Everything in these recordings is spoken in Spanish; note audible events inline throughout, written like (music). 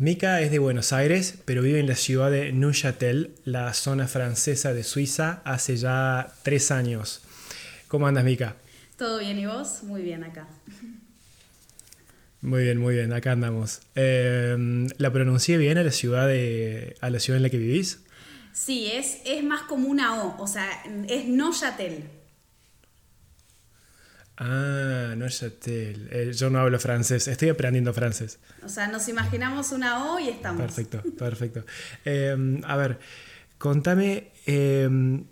Mika es de Buenos Aires, pero vive en la ciudad de Neuchâtel, la zona francesa de Suiza, hace ya tres años. ¿Cómo andas, Mika? Todo bien, ¿y vos? Muy bien acá. Muy bien, muy bien, acá andamos. Em, ¿La pronuncié bien a la ciudad de, a la ciudad en la que vivís? Sí, es, es más como una O, o sea, es Neuchâtel. Ah, Neuchâtel. Eh, yo no hablo francés, estoy aprendiendo francés. O sea, nos imaginamos una O y estamos. Perfecto, perfecto. Em, a ver, contame, em,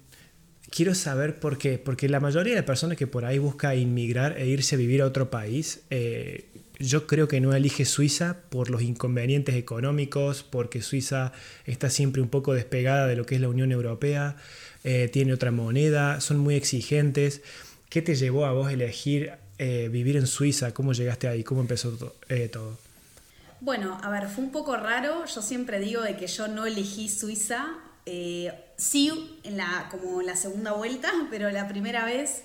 quiero saber por qué, porque la mayoría de personas que por ahí busca inmigrar e irse a vivir a otro país, eh, yo creo que no elige Suiza por los inconvenientes económicos, porque Suiza está siempre un poco despegada de lo que es la Unión Europea, eh, tiene otra moneda, son muy exigentes. ¿Qué te llevó a vos elegir eh, vivir en Suiza? ¿Cómo llegaste ahí? ¿Cómo empezó eh, todo? Bueno, a ver, fue un poco raro. Yo siempre digo de que yo no elegí Suiza. Eh, sí, como en la segunda vuelta, (laughs) pero la primera vez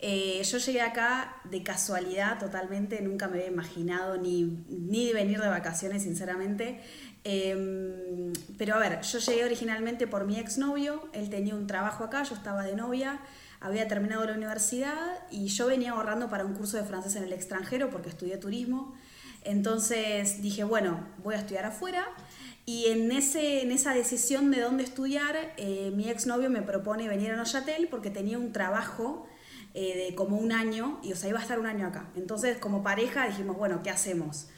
yo llegué acá de casualidad totalmente. Nunca me había imaginado ni, ni venir de vacaciones, sinceramente. Em, pero a ver, yo llegué originalmente por mi exnovio. Él tenía un trabajo acá, yo estaba de novia había terminado la universidad y yo venía ahorrando para un curso de francés en el extranjero porque estudié turismo. Entonces dije, bueno, voy a estudiar afuera. Y en, ese, en esa decisión de dónde estudiar, eh, mi exnovio me propone venir a Neuchâtel porque tenía un trabajo eh, de como un año, y o sea, iba a estar un año acá. Entonces, como pareja, dijimos, bueno, ¿qué hacemos?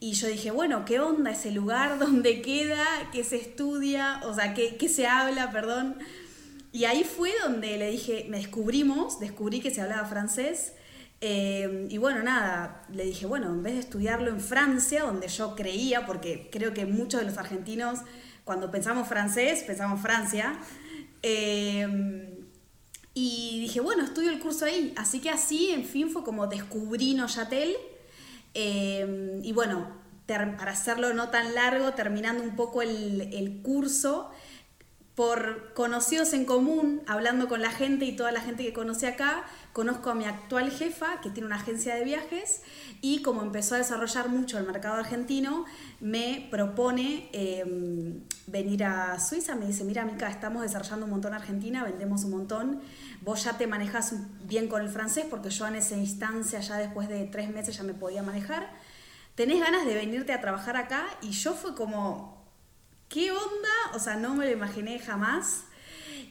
Y yo dije, bueno, ¿qué onda ese lugar? (laughs) ¿Dónde queda? ¿Qué se estudia? O sea, ¿qué, qué se habla? Perdón. Y ahí fue donde le dije, me descubrimos, descubrí que se hablaba francés. Eh, y bueno, nada, le dije, bueno, en vez de estudiarlo en Francia, donde yo creía, porque creo que muchos de los argentinos, cuando pensamos francés, pensamos Francia. Eh, y dije, bueno, estudio el curso ahí. Así que así, en fin, fue como descubrí Noyatel. Eh, y bueno, para hacerlo no tan largo, terminando un poco el, el curso, por conocidos en común, hablando con la gente y toda la gente que conoce acá, conozco a mi actual jefa, que tiene una agencia de viajes, y como empezó a desarrollar mucho el mercado argentino, me propone em, venir a Suiza. Me dice, mira, Mica, estamos desarrollando un montón Argentina, vendemos un montón, vos ya te manejas bien con el francés, porque yo en esa instancia, ya después de tres meses, ya me podía manejar. ¿Tenés ganas de venirte a trabajar acá? Y yo fue como, ¿qué onda? O sea, no me lo imaginé jamás.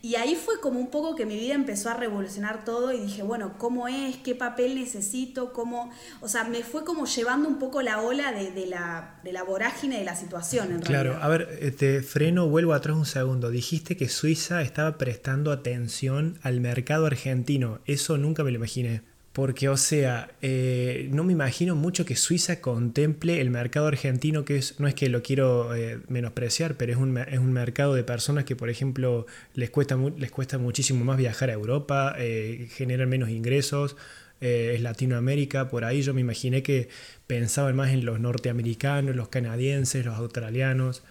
Y ahí fue como un poco que mi vida empezó a revolucionar todo y dije, bueno, ¿cómo es? ¿Qué papel necesito? ¿Cómo? O sea, me fue como llevando un poco la ola de, la, de la, vorágine de la situación. En claro, a ver, eh, te freno, vuelvo atrás un segundo. Dijiste que Suiza estaba prestando atención al mercado argentino. Eso nunca me lo imaginé. Porque, o sea, eh, no me imagino mucho que Suiza contemple el mercado argentino, que es, no es que lo quiero eh, menospreciar, pero es un, es un, mercado de personas que, por ejemplo, les cuesta, les cuesta muchísimo más viajar a Europa, eh, generan menos ingresos, es Latinoamérica, por ahí yo me imaginé que pensaban más en los norteamericanos, los canadienses, los australianos.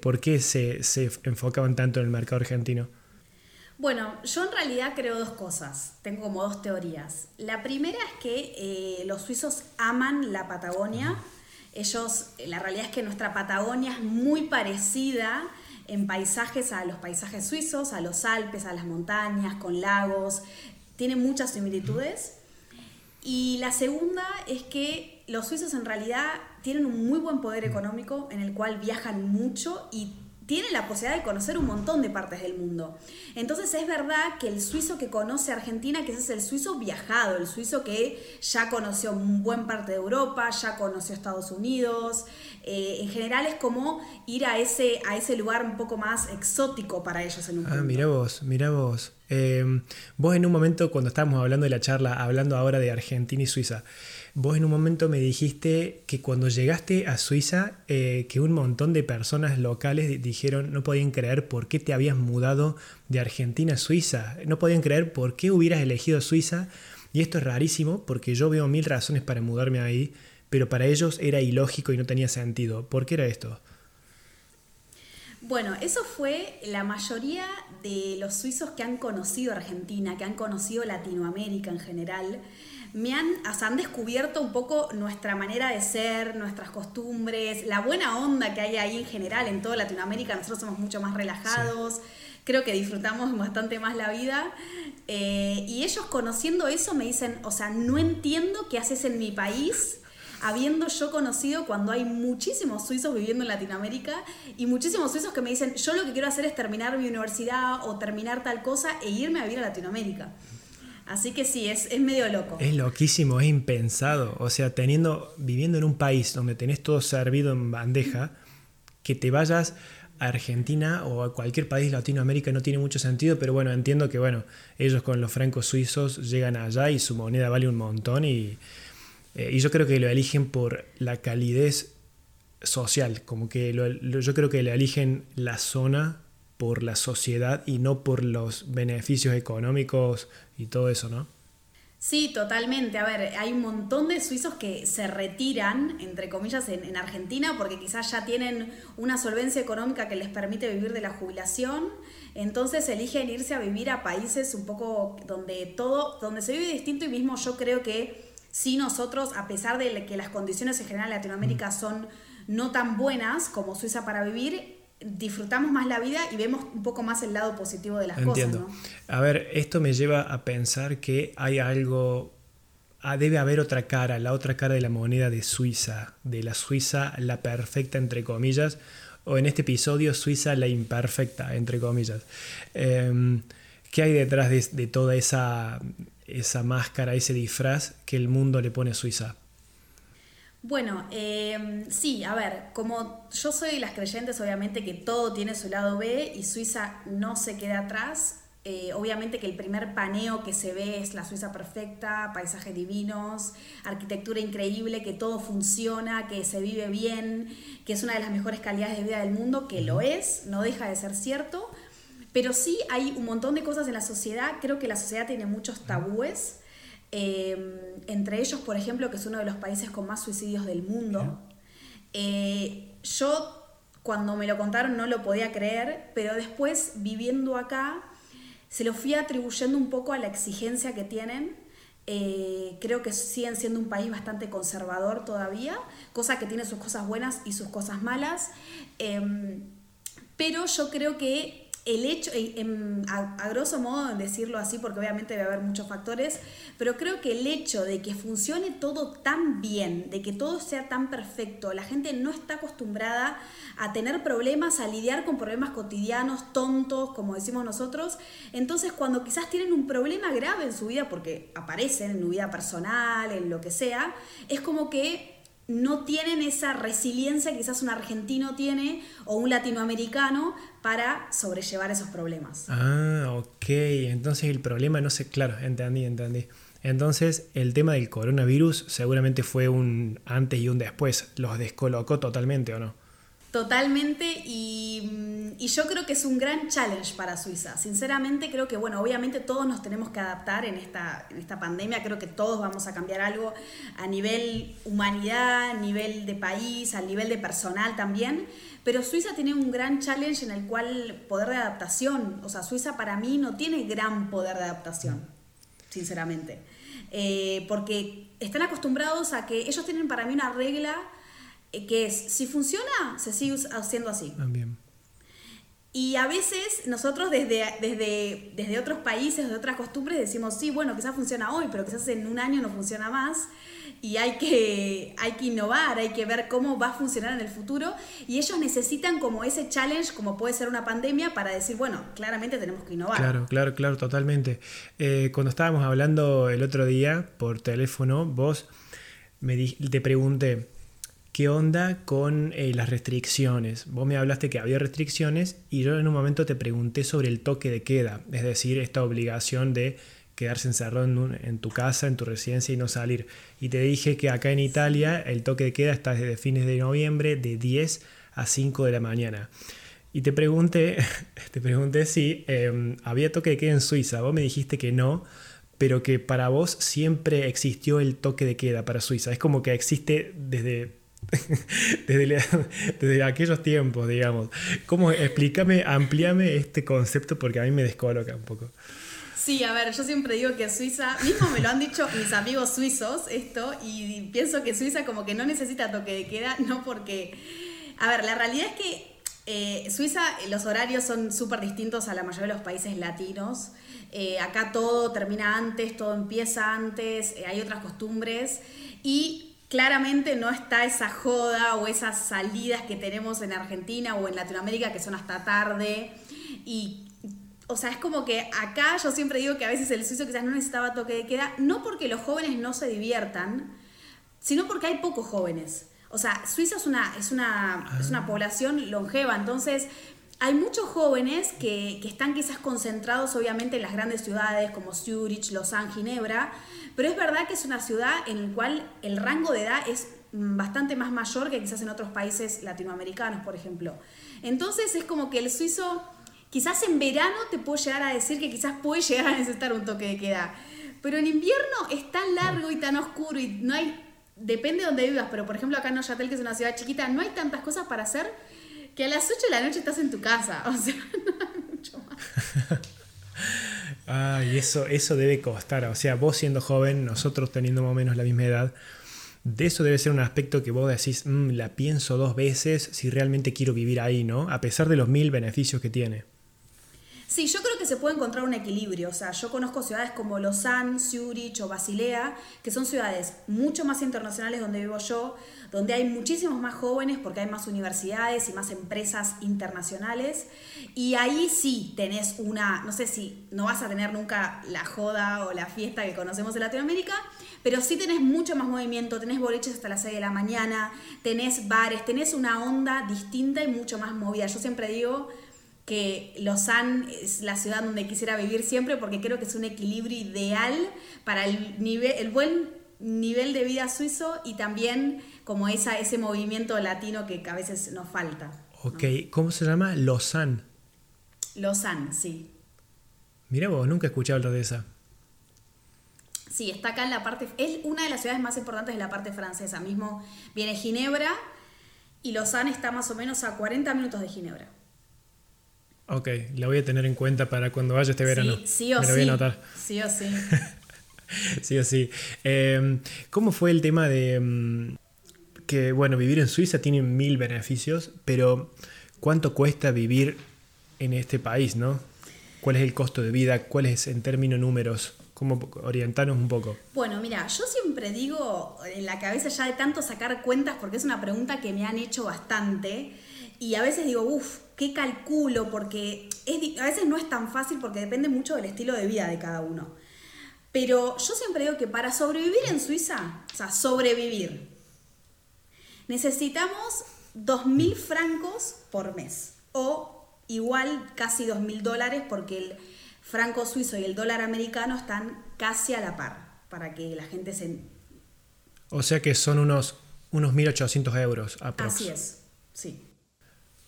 ¿Por qué se, se enfocaban tanto en el mercado argentino? Bueno, yo en realidad creo dos cosas. Tengo como dos teorías. La primera es que eh, los suizos aman la Patagonia. Ellos, la realidad es que nuestra Patagonia es muy parecida en paisajes a los paisajes suizos, a los Alpes, a las montañas, con lagos. Tiene muchas similitudes. Y la segunda es que los suizos en realidad tienen un muy buen poder económico en el cual viajan mucho y tiene la posibilidad de conocer un montón de partes del mundo. Entonces es verdad que el suizo que conoce Argentina, que ese es el suizo viajado, el suizo que ya conoció un buen parte de Europa, ya conoció Estados Unidos, eh, en general es como ir a ese, a ese lugar un poco más exótico para ellos en un Ah, mira vos, mira vos. Em, vos en un momento cuando estábamos hablando de la charla, hablando ahora de Argentina y Suiza, Vos en un momento me dijiste que cuando llegaste a Suiza, eh, que un montón de personas locales dijeron, no podían creer por qué te habías mudado de Argentina a Suiza, no podían creer por qué hubieras elegido Suiza. Y esto es rarísimo porque yo veo mil razones para mudarme ahí, pero para ellos era ilógico y no tenía sentido. ¿Por qué era esto? Bueno, eso fue la mayoría de los suizos que han conocido Argentina, que han conocido Latinoamérica en general me han, han descubierto un poco nuestra manera de ser, nuestras costumbres, la buena onda que hay ahí en general en toda Latinoamérica. Nosotros somos mucho más relajados, creo que disfrutamos bastante más la vida. Eh, y ellos conociendo eso me dicen, o sea, no entiendo qué haces en mi país habiendo yo conocido cuando hay muchísimos suizos viviendo en Latinoamérica y muchísimos suizos que me dicen, yo lo que quiero hacer es terminar mi universidad o terminar tal cosa e irme a vivir a Latinoamérica. Así que sí, es, es medio loco. Es loquísimo, es impensado. O sea, teniendo, viviendo en un país donde tenés todo servido en bandeja, que te vayas a Argentina o a cualquier país de Latinoamérica no tiene mucho sentido, pero bueno, entiendo que bueno, ellos con los francos suizos llegan allá y su moneda vale un montón y, eh, y yo creo que lo eligen por la calidez social, como que yo creo que lo eligen la zona por la sociedad y no por los beneficios económicos y todo eso, ¿no? Sí, totalmente. A ver, hay un montón de suizos que se retiran, entre comillas, en, Argentina porque quizás ya tienen una solvencia económica que les permite vivir de la jubilación. Entonces eligen irse a vivir a países un poco donde todo, donde se vive distinto y mismo yo creo que si nosotros, a pesar de que las condiciones en general en Latinoamérica mm. son no tan buenas como Suiza para vivir, disfrutamos más la vida y vemos un poco más el lado positivo de las cosas. ¿no? A ver, esto me lleva a pensar que hay algo, ah, debe haber otra cara, la otra cara de la moneda de Suiza, de la Suiza la perfecta entre comillas, o en este episodio Suiza la imperfecta entre comillas. Em, ¿Qué hay detrás de, toda esa, esa máscara, ese disfraz que el mundo le pone a Suiza? Bueno, em, sí, a ver, como yo soy de las creyentes, obviamente que todo tiene su lado B y Suiza no se queda atrás. Eh, obviamente que el primer paneo que se ve es la Suiza perfecta, paisajes divinos, arquitectura increíble, que todo funciona, que se vive bien, que es una de las mejores calidades de vida del mundo, que lo es, no deja de ser cierto. Pero sí hay un montón de cosas en la sociedad, creo que la sociedad tiene muchos tabúes Em, entre ellos, por ejemplo, que es uno de los países con más suicidios del mundo. Eh, yo cuando me lo contaron no lo podía creer, pero después viviendo acá se lo fui atribuyendo un poco a la exigencia que tienen. Eh, creo que siguen siendo un país bastante conservador todavía, cosa que tiene sus cosas buenas y sus cosas malas. Em, pero yo creo que el hecho, a, grosso modo decirlo así, porque obviamente debe haber muchos factores, pero creo que el hecho de que funcione todo tan bien, de que todo sea tan perfecto, la gente no está acostumbrada a tener problemas, a lidiar con problemas cotidianos, tontos, como decimos nosotros. Entonces, cuando quizás tienen un problema grave en su vida, porque aparecen en su vida personal, en lo que sea, es como que no tienen esa resiliencia que quizás un argentino tiene o un latinoamericano para sobrellevar esos problemas. Ah, ok. Entonces el problema no sé, claro, entendí, entendí. Entonces el tema del coronavirus seguramente fue un antes y un después. ¿Los descolocó totalmente o no? Totalmente, y, yo creo que es un gran challenge para Suiza. Sinceramente creo que, bueno, obviamente todos nos tenemos que adaptar en esta, en esta pandemia, creo que todos vamos a cambiar algo a nivel humanidad, a nivel de país, a nivel de personal también, pero Suiza tiene un gran challenge en el cual poder de adaptación, o sea, Suiza para mí no tiene gran poder de adaptación, sinceramente, eh, porque están acostumbrados a que ellos tienen para mí una regla eh, que es, si funciona, se sigue haciendo así. También. Y a veces nosotros desde, desde, desde otros países, de otras costumbres, decimos, sí, bueno, quizás funciona hoy, pero quizás en un año no funciona más. Y hay que, hay que innovar, hay que ver cómo va a funcionar en el futuro. Y ellos necesitan como ese challenge, como puede ser una pandemia, para decir, bueno, claramente tenemos que innovar. Claro, claro, claro, totalmente. Eh, cuando estábamos hablando el otro día por teléfono, vos me te pregunté, ¿Qué onda con eh, las restricciones? Vos me hablaste que había restricciones y yo en un momento te pregunté sobre el toque de queda, es decir, esta obligación de quedarse encerrado en, tu casa, en tu residencia y no salir. Y te dije que acá en Italia el toque de queda está desde fines de noviembre de 10 a 5 de la mañana. Y te pregunté, (laughs) te pregunté si em, había toque de queda en Suiza. Vos me dijiste que no, pero que para vos siempre existió el toque de queda para Suiza. Es como que existe desde (laughs) desde, aquellos tiempos, digamos. ¿Cómo? Explícame, amplíame este concepto porque a mí me descoloca un poco. Sí, a ver, yo siempre digo que Suiza, mismo me lo han dicho mis amigos suizos esto, y pienso que Suiza como que no necesita toque de queda, no porque... A ver, la realidad es que eh, Suiza, los horarios son súper distintos a la mayoría de los países latinos. Eh, acá todo termina antes, todo empieza antes, eh, hay otras costumbres y claramente no está esa joda o esas salidas que tenemos en Argentina o en Latinoamérica que son hasta tarde. Y, o sea, es como que acá yo siempre digo que a veces el suizo quizás no necesitaba toque de queda, no porque los jóvenes no se diviertan, sino porque hay pocos jóvenes. O sea, Suiza es una, es una, es una ah. población longeva, entonces hay muchos jóvenes que, están quizás concentrados obviamente en las grandes ciudades como Zurich, Lausanne, Ginebra, pero es verdad que es una ciudad en la cual el rango de edad es mm, bastante más mayor que quizás en otros países latinoamericanos, por ejemplo. Entonces es como que el suizo, quizás en verano te puede llegar a decir que quizás puede llegar a necesitar un toque de queda, pero en invierno es tan largo y tan oscuro y no hay, depende de donde vivas, pero por ejemplo acá en Neuchâtel, que es una ciudad chiquita, no hay tantas cosas para hacer que a las 8 de la noche estás en tu casa. (laughs) O sea, mucho más. (laughs) Ay, eso, eso debe costar. O sea, vos siendo joven, nosotros teniendo más o menos la misma edad, de eso debe ser un aspecto que vos decís, mm, la pienso dos veces si realmente quiero vivir ahí, ¿no? A pesar de los mil beneficios que tiene. Sí, yo creo que se puede encontrar un equilibrio. O sea, yo conozco ciudades como Lausanne, Zurich o Basilea, que son ciudades mucho más internacionales donde vivo yo, donde hay muchísimos más jóvenes porque hay más universidades y más empresas internacionales. Y ahí sí tenés una, no sé si no vas a tener nunca la joda o la fiesta que conocemos en Latinoamérica, pero sí tenés mucho más movimiento, tenés boliches hasta las 6 de la mañana, tenés bares, tenés una onda distinta y mucho más movida. Yo siempre digo que Lausanne es la ciudad donde quisiera vivir siempre porque creo que es un equilibrio ideal para el, nivel, el buen nivel de vida suizo y también como esa, ese movimiento latino que a veces nos falta. Ok, ¿cómo se llama? Lausanne. Lausanne, sí. Mira vos, nunca he escuchado hablar de esa. Sí, está acá en la parte, es una de las ciudades más importantes de la parte francesa. Mismo viene Ginebra y Lausanne está más o menos a 40 minutos de Ginebra. Ok, la voy a tener en cuenta para cuando vaya este verano. Sí, sí o Me sí. Voy Sí o sí. (laughs) sí o sí. Em, ¿Cómo fue el tema de em, que, bueno, vivir en Suiza tiene mil beneficios, pero ¿cuánto cuesta vivir en este país, no? ¿Cuál es el costo de vida? ¿Cuál es en términos números? ¿Cómo orientarnos un poco? Bueno, mira, yo siempre digo en la cabeza ya de tanto sacar cuentas, porque es una pregunta que me han hecho bastante, y a veces digo, uff, ¿qué calculo? Porque a veces no es tan fácil porque depende mucho del estilo de vida de cada uno. Pero yo siempre digo que para sobrevivir en Suiza, o sea, sobrevivir, necesitamos 2.000 francos por mes o igual casi 2.000 dólares porque el franco suizo y el dólar americano están casi a la par para que la gente se... O sea que son unos, unos 1.800 euros aproximadamente. Así es, sí.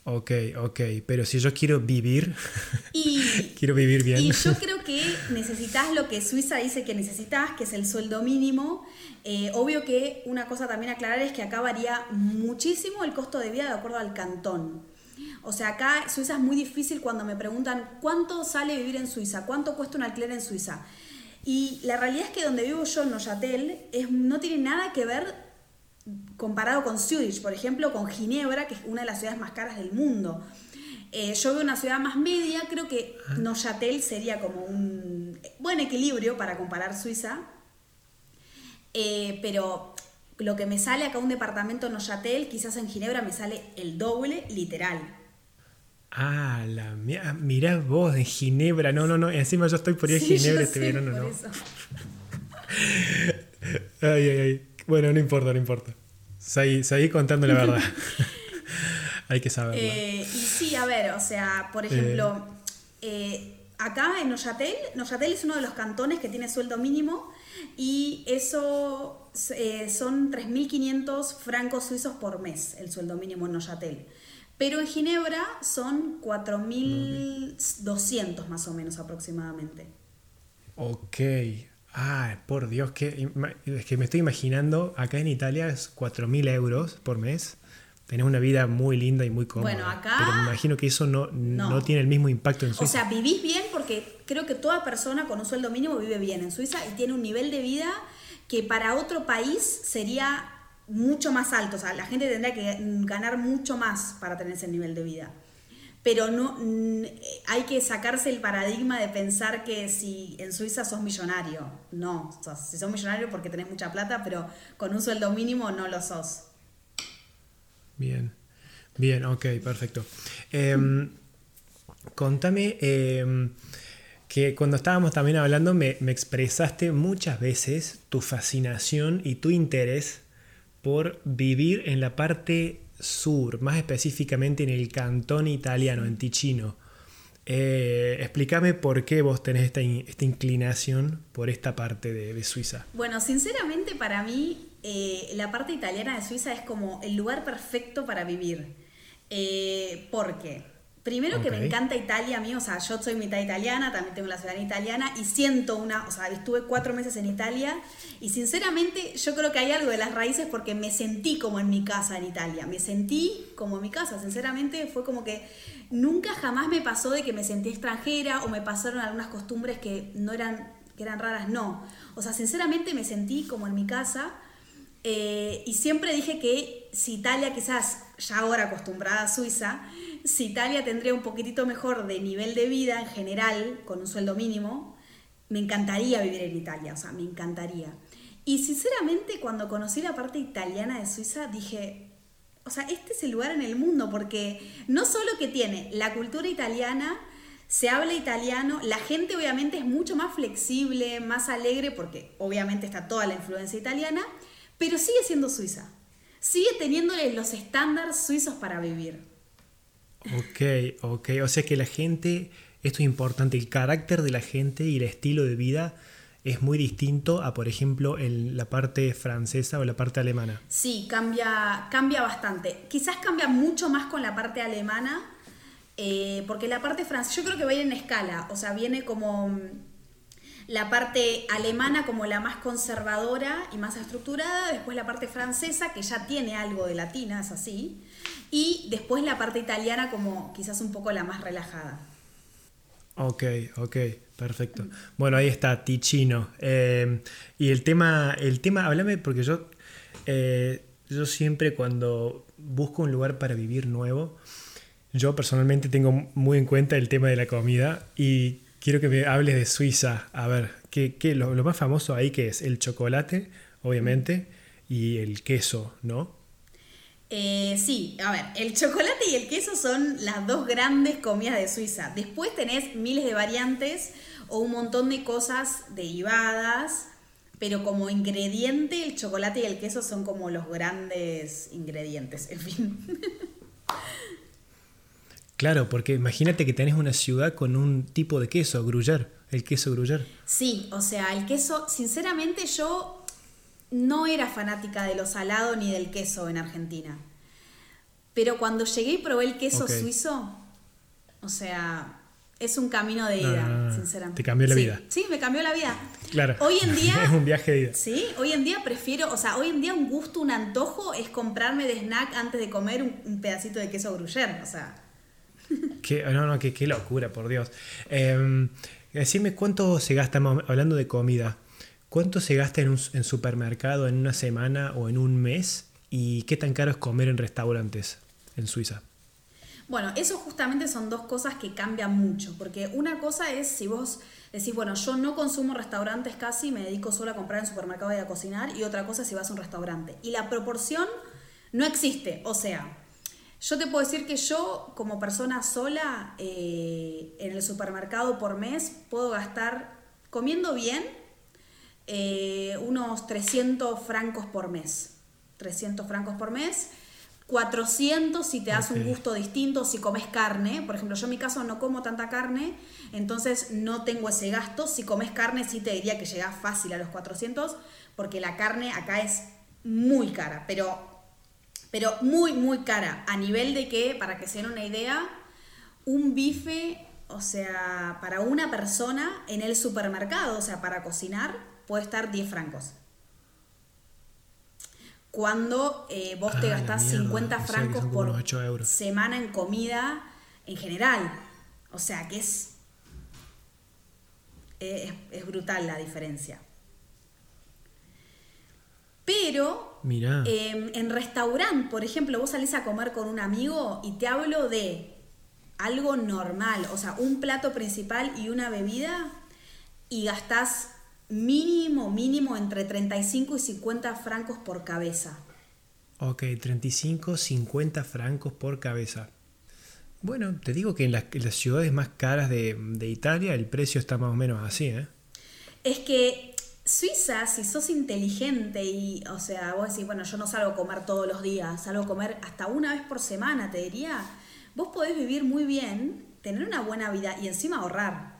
Ok, ok, pero si yo quiero vivir, (laughs) y, quiero vivir bien. Y (laughs) yo creo que necesitas lo que Suiza dice que necesitas, que es el sueldo mínimo. Eh, obvio que una cosa también aclarar es que acá varía muchísimo el costo de vida de acuerdo al cantón. O sea, acá Suiza es muy difícil cuando me preguntan cuánto sale vivir en Suiza, cuánto cuesta un alquiler en Suiza. Y la realidad es que donde vivo yo, en Neuchâtel, es, no tiene nada que ver comparado con Zurich, por ejemplo, con Ginebra, que es una de las ciudades más caras del mundo. Eh, yo veo una ciudad más media, creo que ah. Neuchâtel sería como un buen equilibrio para comparar Suiza, eh, pero lo que me sale acá un departamento en Neuchâtel, quizás en Ginebra me sale el doble literal. Ah, la mirá vos en Ginebra, no, no, no, encima yo estoy por ir a Ginebra este verano, no. (laughs) ay, ay, ay. Bueno, no importa, no importa. Seguí, contando la verdad. (laughs) (laughs) Hay que saberlo. Eh, y sí, a ver, o sea, por ejemplo, eh, acá en Neuchâtel, Neuchâtel es uno de los cantones que tiene sueldo mínimo y eso eh, son 3.500 francos suizos por mes, el sueldo mínimo en Neuchâtel. Pero en Ginebra son 4.200 más o menos aproximadamente. Ok, Ah, por Dios, que, es que me estoy imaginando, acá en Italia es 4.000 euros por mes, tenés una vida muy linda y muy cómoda. Bueno, acá- Pero me imagino que eso no, no. No. tiene el mismo impacto en O Suiza. sea, vivís bien porque creo que toda persona con un sueldo mínimo vive bien en Suiza y tiene un nivel de vida que para otro país sería mucho más alto. O sea, la gente tendría que ganar mucho más para tener ese nivel de vida. Pero no hay que sacarse el paradigma de pensar que si en Suiza sos millonario. No, si sos millonario porque tenés mucha plata, pero con un sueldo mínimo no lo sos. Bien, bien, ok, perfecto. Em, contame em, que cuando estábamos también hablando me, me expresaste muchas veces tu fascinación y tu interés por vivir en la parte sur, más específicamente en el cantón italiano, en Ticino. Eh, explícame por qué vos tenés esta, esta inclinación por esta parte de, Suiza. Bueno, sinceramente para mí eh, la parte italiana de Suiza es como el lugar perfecto para vivir. Eh, porque, primero que me encanta Italia a mí, o sea, yo soy mitad italiana, también tengo la ciudadanía italiana y siento una, o sea, estuve cuatro meses en Italia y sinceramente yo creo que hay algo de las raíces porque me sentí como en mi casa en Italia, me sentí como en mi casa, sinceramente fue como que nunca jamás me pasó de que me sentí extranjera o me pasaron algunas costumbres que no eran, que eran raras, no. O sea, sinceramente me sentí como en mi casa eh, y siempre dije que si Italia, quizás ya ahora acostumbrada a Suiza, si Italia tendría un poquitito mejor de nivel de vida en general, con un sueldo mínimo, me encantaría vivir en Italia, o sea, me encantaría. Y sinceramente cuando conocí la parte italiana de Suiza dije, o sea, este es el lugar en el mundo, porque no solo que tiene la cultura italiana, se habla italiano, la gente obviamente es mucho más flexible, más alegre, porque obviamente está toda la influencia italiana, pero sigue siendo Suiza. Sigue teniéndole los estándares suizos para vivir. Ok, ok. O sea que la gente, esto es importante, el carácter de la gente y el estilo de vida es muy distinto a, por ejemplo, en la parte francesa o la parte alemana. Sí, cambia, cambia bastante. Quizás cambia mucho más con la parte alemana, eh, porque la parte francesa, yo creo que va a ir en escala, o sea, viene como la parte alemana como la más conservadora y más estructurada, después la parte francesa, que ya tiene algo de latina, es así, y después la parte italiana como quizás un poco la más relajada. Ok, ok, perfecto. Bueno, ahí está, Ticino. Eh, y el tema, el tema, háblame porque yo, eh, yo siempre cuando busco un lugar para vivir nuevo, yo personalmente tengo muy en cuenta el tema de la comida y quiero que me hables de Suiza. A ver, ¿qué, qué- lo, más famoso ahí que es? El chocolate, obviamente, y el queso, ¿no? Eh, sí, a ver, el chocolate y el queso son las dos grandes comidas de Suiza. Después tenés miles de variantes o un montón de cosas derivadas, pero como ingrediente el chocolate y el queso son como los grandes ingredientes, en fin. (laughs) Claro, porque imagínate que tenés una ciudad con un tipo de queso, gruyère, el queso gruyère. Sí, o sea, el queso, sinceramente yo no era fanática de lo salado ni del queso en Argentina. Pero cuando llegué y probé el queso suizo, o sea, es un camino de ida, no, no, no. sinceramente. Te cambió la Sí, vida. Sí, me cambió la vida. Claro. Hoy en día... (laughs) es un viaje de ida. Sí, hoy en día prefiero, o sea, hoy en día un gusto, un antojo es comprarme de snack antes de comer un, un pedacito de queso gruyère, o sea... Qué, no, no, qué, locura, por Dios. Eh, decime cuánto se gasta, hablando de comida, cuánto se gasta en un supermercado en una semana o en un mes y qué tan caro es comer en restaurantes en Suiza. Bueno, eso justamente son dos cosas que cambian mucho, porque una cosa es si vos decís, bueno, yo no consumo restaurantes casi, me dedico solo a comprar en supermercado y a cocinar, y otra cosa es si vas a un restaurante. Y la proporción no existe, o sea, yo te puedo decir que yo como persona sola eh, en el supermercado por mes puedo gastar, comiendo bien, eh, unos 300 francos por mes. 300 francos por mes. 400 si te das un gusto distinto, si comes carne. Por ejemplo, yo en mi caso no como tanta carne, entonces no tengo ese gasto. Si comes carne sí te diría que llega fácil a los 400, porque la carne acá es muy cara, pero, pero muy, muy cara. A nivel de que, para que se den una idea, un bife, o sea, para una persona en el supermercado, o sea, para cocinar, puede estar 10 francos. cuando eh, vos te Ah, gastás mierda. 50 O sea que francos por unos 8 euros. semana en comida en general. O sea que es, es, es brutal la diferencia. Pero Mirá. eh, en restaurante, por ejemplo, vos salís a comer con un amigo y te hablo de algo normal, o sea, un plato principal y una bebida y gastás mínimo, mínimo entre 35 y 50 francos por cabeza. Ok, 35, 50 francos por cabeza. Bueno, te digo que en las, en las ciudades más caras de, de Italia el precio está más o menos así, ¿eh? Es que Suiza, si sos inteligente y, o sea, vos decís, bueno, yo no salgo a comer todos los días, salgo a comer hasta una vez por semana, te diría, vos podés vivir muy bien, tener una buena vida y encima ahorrar.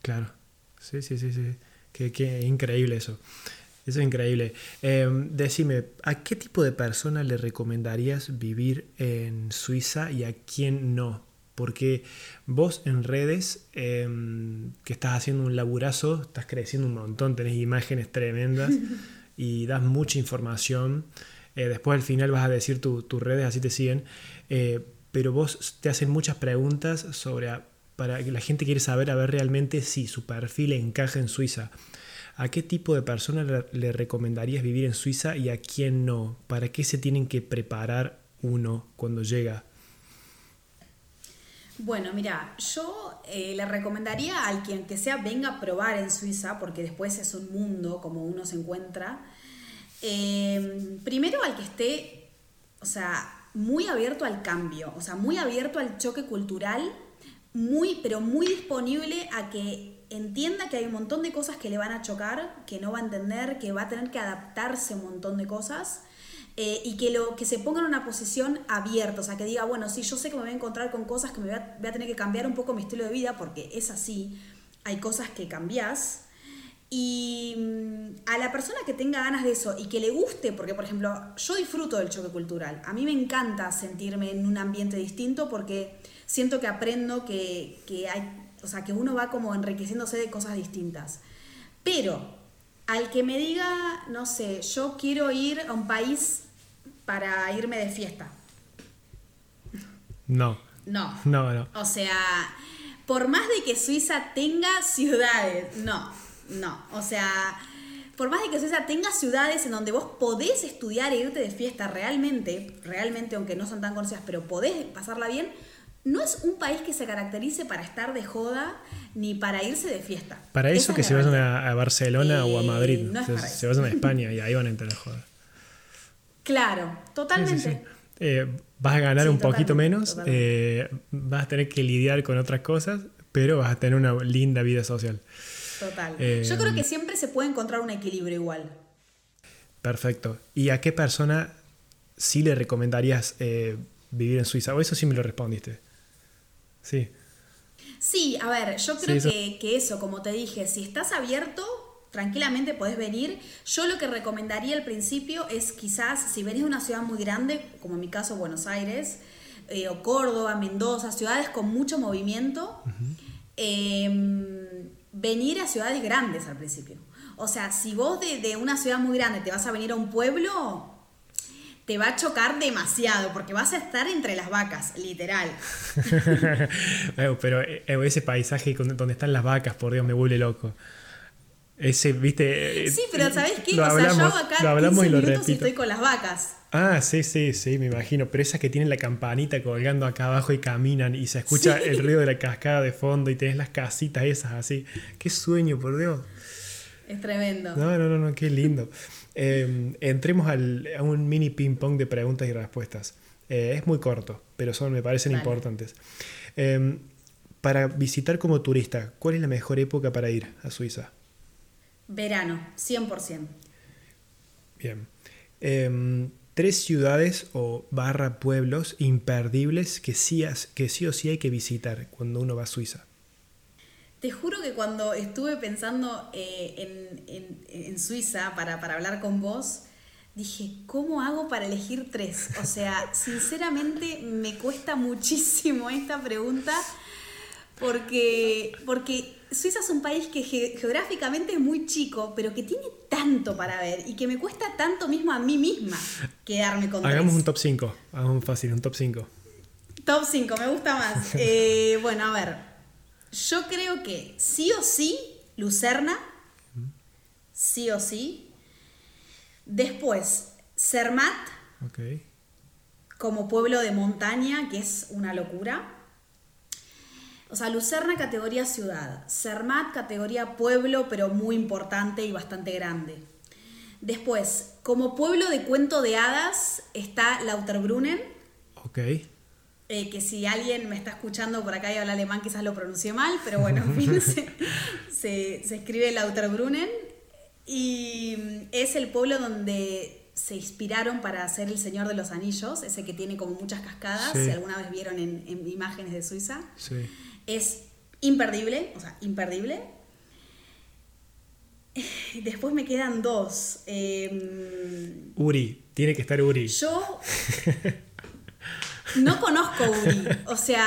Claro. Sí, sí, sí, sí. Qué, qué increíble eso. Eso es increíble. Eh, decime, ¿a qué tipo de persona le recomendarías vivir en Suiza y a quién no? Porque vos en redes, eh, que estás haciendo un laburazo, estás creciendo un montón, tenés imágenes tremendas (laughs) y das mucha información. Eh, después al final vas a decir tu- tus redes, así te siguen. Eh, pero vos te hacen muchas preguntas sobre a- para que la gente quiere saber a ver realmente si su perfil encaja en Suiza. ¿A qué tipo de persona le, le recomendarías vivir en Suiza y a quién no? ¿Para qué se tienen que preparar uno cuando llega? Bueno, mira, yo eh, le recomendaría al quien que sea venga a probar en Suiza, porque después es un mundo como uno se encuentra. Eh, primero al que esté, o sea, muy abierto al cambio, o sea, muy abierto al choque cultural, muy, pero muy disponible a que entienda que hay un montón de cosas que le van a chocar, que no va a entender, que va a tener que adaptarse un montón de cosas. Eh, y que, lo, que se ponga en una posición abierta, o sea, que diga, bueno, sí, yo sé que me voy a encontrar con cosas que me voy a, voy a tener que cambiar un poco mi estilo de vida, porque es así, hay cosas que cambias. Y mm, a la persona que tenga ganas de eso y que le guste, porque por ejemplo, yo disfruto del choque cultural, a mí me encanta sentirme en un ambiente distinto porque siento que aprendo que, que hay, o sea, que uno va como enriqueciéndose de cosas distintas. Pero al que me diga, no sé, yo quiero ir a un país para irme de fiesta. No, No. no, no. O sea, por más de que Suiza tenga ciudades, no, no. O sea, por más de que Suiza tenga ciudades en donde vos podés estudiar e irte de fiesta realmente, realmente, aunque no son tan conocidas, pero podés pasarla bien, no es un país que se caracterice para estar de joda ni para irse de fiesta. Para eso es que se vayan a, a Barcelona o a Madrid. no es se, vayan a España y ahí van a entrar a joder. Claro, Sí, sí, totalmente. sí. Eh, vas a ganar un poquito menos, eh, vas a tener que lidiar con otras cosas, pero vas a tener una linda vida social. Total. Eh, Yo creo que siempre se puede encontrar un equilibrio igual. Perfecto. ¿Y a qué persona sí le recomendarías vivir en Suiza? O eso sí me lo respondiste. Sí. Sí, a ver, yo creo eso- que, que eso, como te dije, si estás abierto, tranquilamente podés venir. Yo lo que recomendaría al principio es quizás, si venís de una ciudad muy grande, como en mi caso Buenos Aires, eh, o Córdoba, Mendoza, ciudades con mucho movimiento, eh, venir a ciudades grandes al principio. O sea, si vos de, de una ciudad muy grande te vas a venir a un pueblo, te va a chocar demasiado, porque vas a estar entre las vacas, literal. (laughs) Pero ese paisaje donde están las vacas, por Dios, me vuelve loco. Ese, viste. eh, Sí, pero ¿sabés qué? Lo o sea, hablamos, yo hago acá lo hablamos 15 y lo minutos y repito. estoy con las vacas. Ah, sí, sí, sí, me imagino. Pero esas que tienen la campanita colgando acá abajo y caminan y se escucha Sí. el ruido de la cascada de fondo y tenés las casitas esas así. Qué sueño, por Dios. Es tremendo. No, no, no, no qué lindo. Eh, entremos al- a un mini ping pong de preguntas y respuestas. Eh, es muy corto, pero son, me parecen importantes. Eh, para visitar como turista, ¿cuál es la mejor época para ir a Suiza? Verano, 100%. Bien. Eh, tres ciudades o barra pueblos imperdibles que sí, que sí o sí hay que visitar cuando uno va a Suiza. Te juro que cuando estuve pensando eh, en, en- en Suiza para, para hablar con vos, dije, ¿cómo hago para elegir tres? O sea, (laughs) sinceramente me cuesta muchísimo esta pregunta porque, porque Suiza es un país que ge- geográficamente es muy chico, pero que tiene tanto para ver y que me cuesta tanto mismo a mí misma quedarme con Hagamos tres. un top 5. Hagamos fácil, un top 5. Top 5, me gusta más. (laughs) Eh, bueno, a ver. Yo creo que sí o sí, Lucerna. Sí o sí. Después, Zermatt Ok. como pueblo de montaña, que es una locura. O sea, Lucerna categoría ciudad, Zermatt categoría pueblo, pero muy importante y bastante grande. Después, como pueblo de cuento de hadas está Lauterbrunnen, Ok. Eh, que si alguien me está escuchando por acá y habla alemán quizás lo pronuncie mal, pero bueno, en fin, (laughs) se, se- se escribe Lauterbrunnen y es el pueblo donde se inspiraron para hacer El Señor de los Anillos, ese que tiene como muchas cascadas, Sí. si alguna vez vieron en, en imágenes de Suiza. Sí. Es imperdible, o sea, imperdible. (laughs) Después me quedan dos. Em, Uri. Tiene que estar Uri. yo (laughs) no conozco Uri, o sea,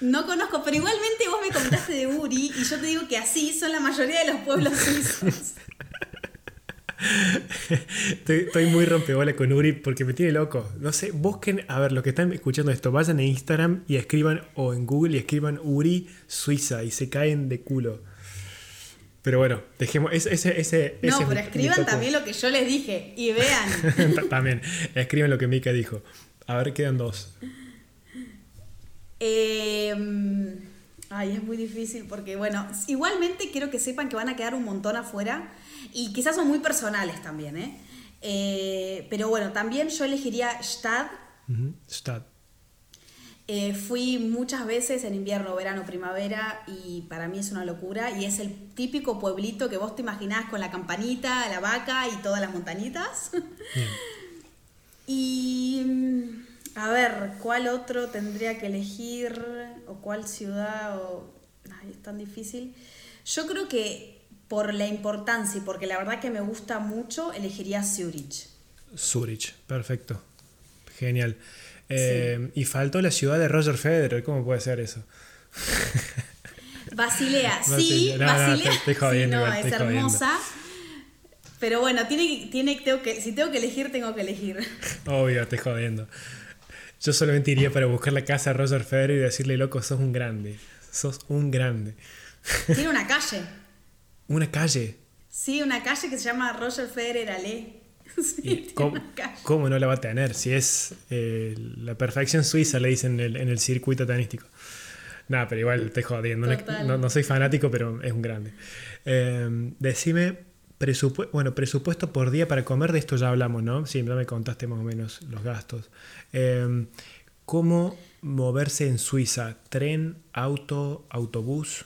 no conozco, pero igualmente vos me contaste de Uri y yo te digo que así son la mayoría de los pueblos suizos. Estoy, estoy muy rompebola con Uri porque me tiene loco. No sé, busquen, a ver, los que están escuchando esto, vayan a Instagram y escriban, o en Google y escriban Uri Suiza y se caen de culo. Pero bueno, dejemos ese. ese, ese No, pero escriban también lo que yo les dije y vean. (laughs) también, escriban lo que Mika dijo. A ver, quedan dos. Eh, ay, es muy difícil porque, bueno, igualmente quiero que sepan que van a quedar un montón afuera y quizás son muy personales también, ¿eh? Eh, pero bueno, también yo elegiría Stad. Ujú, Stad. Eh, fui muchas veces en invierno, verano, primavera y para mí es una locura y es el típico pueblito que vos te imaginás con la campanita, la vaca y todas las montañitas. Bien. (laughs) Y mm, a ver, ¿cuál otro tendría que elegir? ¿O cuál ciudad? O... Ay, es tan difícil. Yo creo que por la importancia y porque la verdad que me gusta mucho, elegiría Zurich. Zurich, perfecto. Genial. Eh, Y faltó la ciudad de Roger Federer, ¿cómo puede ser eso? Basilea, (laughs) sí, Basilea. No, no, Basilea. te- te jodiendo sí, no, igual, te es hermosa. Pero bueno, tiene, tiene, tengo que, si tengo que elegir, tengo que elegir. Obvio, estoy jodiendo. Yo solamente iría para buscar la casa de Roger Federer y decirle, loco, sos un grande. Sos un grande. Tiene una calle. Una calle. Sí, una calle que se llama Roger Federer Allee. (laughs) Sí, ¿Y tiene cómo, cómo no la va a tener? Si es eh, la perfección suiza, le dicen en el, en el circuito tenístico. Nada, pero igual estoy jodiendo. No, no- no soy fanático, pero es un grande. Eh, decime, bueno, presupuesto por día para comer, de esto ya hablamos, ¿no? Sí, ya me contaste más o menos los gastos. Eh, ¿Cómo moverse en Suiza? ¿Tren, auto, autobús?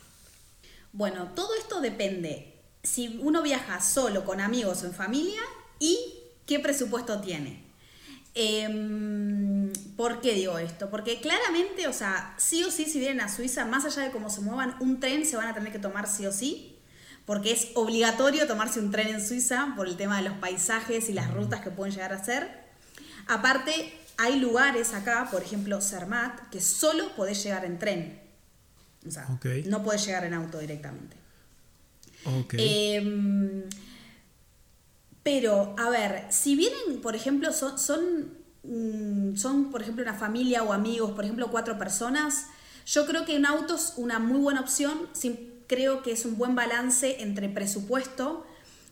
Bueno, todo esto depende si uno viaja solo, con amigos o en familia y qué presupuesto tiene. Em, ¿Por qué digo esto? Porque claramente, o sea, sí o sí, si vienen a Suiza, más allá de cómo se muevan, un tren se van a tener que tomar sí o sí, porque es obligatorio tomarse un tren en Suiza por el tema de los paisajes y las rutas que pueden llegar a ser. Aparte, hay lugares acá, por ejemplo, Zermatt, que solo podés llegar en tren. O sea, no podés llegar en auto directamente. Ok. Em, pero, a ver, si vienen, por ejemplo, son, son, mm, son, por ejemplo, una familia o amigos, por ejemplo, cuatro personas, yo creo que un auto es una muy buena opción. Creo que es un buen balance entre presupuesto,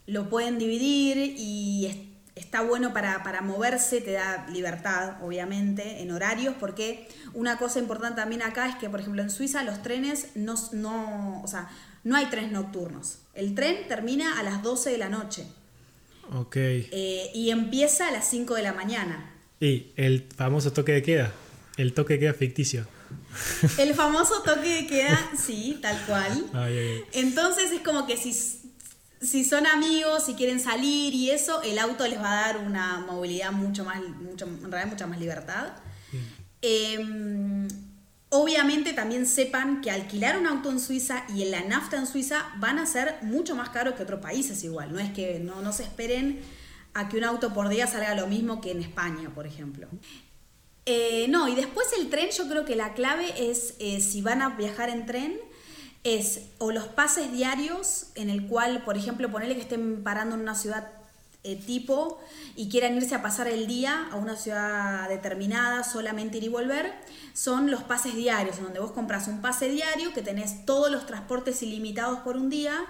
lo pueden dividir y es- está bueno para, para moverse, te da libertad, obviamente, en horarios, porque una cosa importante también acá es que, por ejemplo, en Suiza los trenes no, no, o sea, no hay trenes nocturnos. El tren termina a las 12 de la noche ok. eh, y empieza a las 5 de la mañana. Y el famoso toque de queda. El toque de queda ficticio. (laughs) El famoso toque de queda, sí, tal cual. Ay, ay, ay. Entonces es como que si, si son amigos, si quieren salir y eso, el auto les va a dar una movilidad mucho más, mucho, en realidad mucha más libertad. Eh, obviamente también sepan que alquilar un auto en Suiza y en la nafta en Suiza van a ser mucho más caros que otros países igual. No es que no, no se esperen a que un auto por día salga lo mismo que en España, por ejemplo. Eh, no, y después el tren, yo creo que la clave es eh, si van a viajar en tren, es o los pases diarios en el cual, por ejemplo, ponerle que estén parando en una ciudad eh, tipo y quieran irse a pasar el día a una ciudad determinada, solamente ir y volver, son los pases diarios, donde vos compras un pase diario que tenés todos los transportes ilimitados por un día,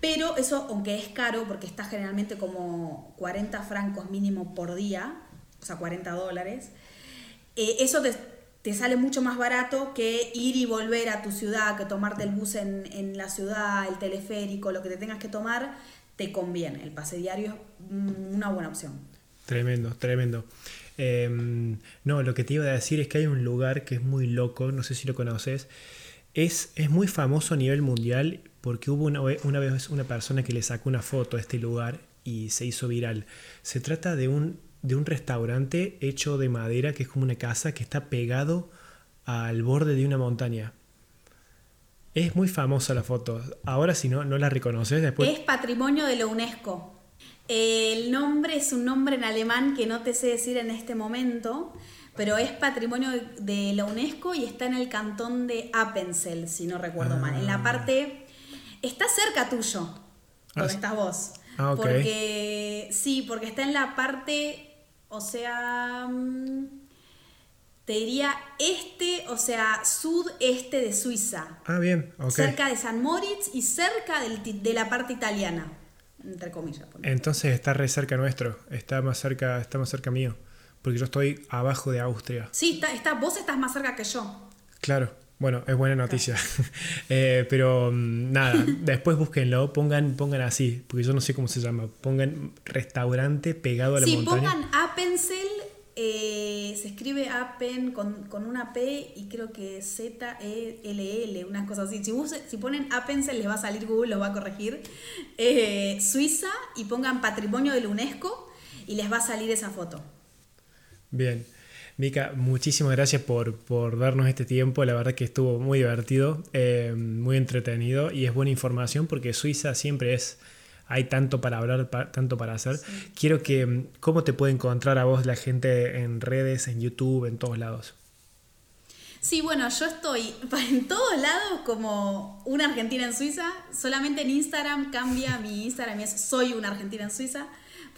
pero eso, aunque es caro, porque está generalmente como 40 francos mínimo por día, o sea, 40 dólares, eh, eso te, sale mucho más barato que ir y volver a tu ciudad, que tomarte el bus en, en la ciudad, el teleférico, lo que te tengas que tomar, te conviene. El pase diario es una buena opción. Tremendo, tremendo. Em, no, lo que te iba a decir es que hay un lugar que es muy loco, no sé si lo conoces. Es, es muy famoso a nivel mundial porque hubo una, una vez una persona que le sacó una foto a este lugar y se hizo viral. Se trata de un, de un restaurante hecho de madera que es como una casa que está pegado al borde de una montaña. Es muy famosa la foto. Ahora si no, no la reconoces después. Es patrimonio de la UNESCO. El nombre es un nombre en alemán que no te sé decir en este momento, pero es patrimonio de la UNESCO y está en el cantón de Appenzell, si no recuerdo mal. En la ah. parte... Está cerca tuyo, donde ah, estás vos. Ah, Porque sí, porque está en la parte, o sea... Mm, te diría este, o sea, sudeste de Suiza. Ah, bien, ok. Cerca de San Moritz y cerca de la parte italiana, entre comillas. Entonces está re cerca nuestro, está más cerca, está más cerca mío, porque yo estoy abajo de Austria. Sí, está, vos estás más cerca que yo. Claro. Bueno, es buena noticia. (laughs) Eh, pero mm, nada, (laughs) después búsquenlo, pongan, pongan así, porque yo no sé cómo se llama. Pongan restaurante pegado a la montaña. Sí, pongan Appenzell eh, se escribe Appen con, una P y creo que Z-E-L-L, unas cosas así. Si, si ponen Appensel les va a salir Google, lo va a corregir. Eh, Suiza y pongan Patrimonio de la UNESCO y les va a salir esa foto. Bien. Mica, muchísimas gracias por, por, darnos este tiempo. La verdad que estuvo muy divertido, eh, muy entretenido y es buena información porque Suiza siempre es hay tanto para hablar, tanto para hacer. Quiero que, ¿cómo te puede encontrar a vos la gente en redes, en YouTube, en todos lados? Sí, bueno, yo estoy (laughs) en todos lados como una argentina en Suiza. Solamente en Instagram cambia mi Instagram es soy una argentina en Suiza,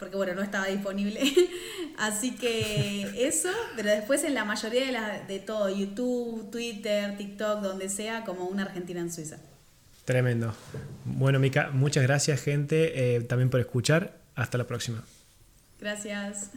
porque bueno, no estaba disponible. (laughs) Así que eso, pero después en la mayoría de, la, de todo, YouTube, Twitter, TikTok, donde sea, como una argentina en Suiza. Tremendo. Bueno, Mica, muchas gracias, gente, eh, también por escuchar. Hasta la próxima. Gracias.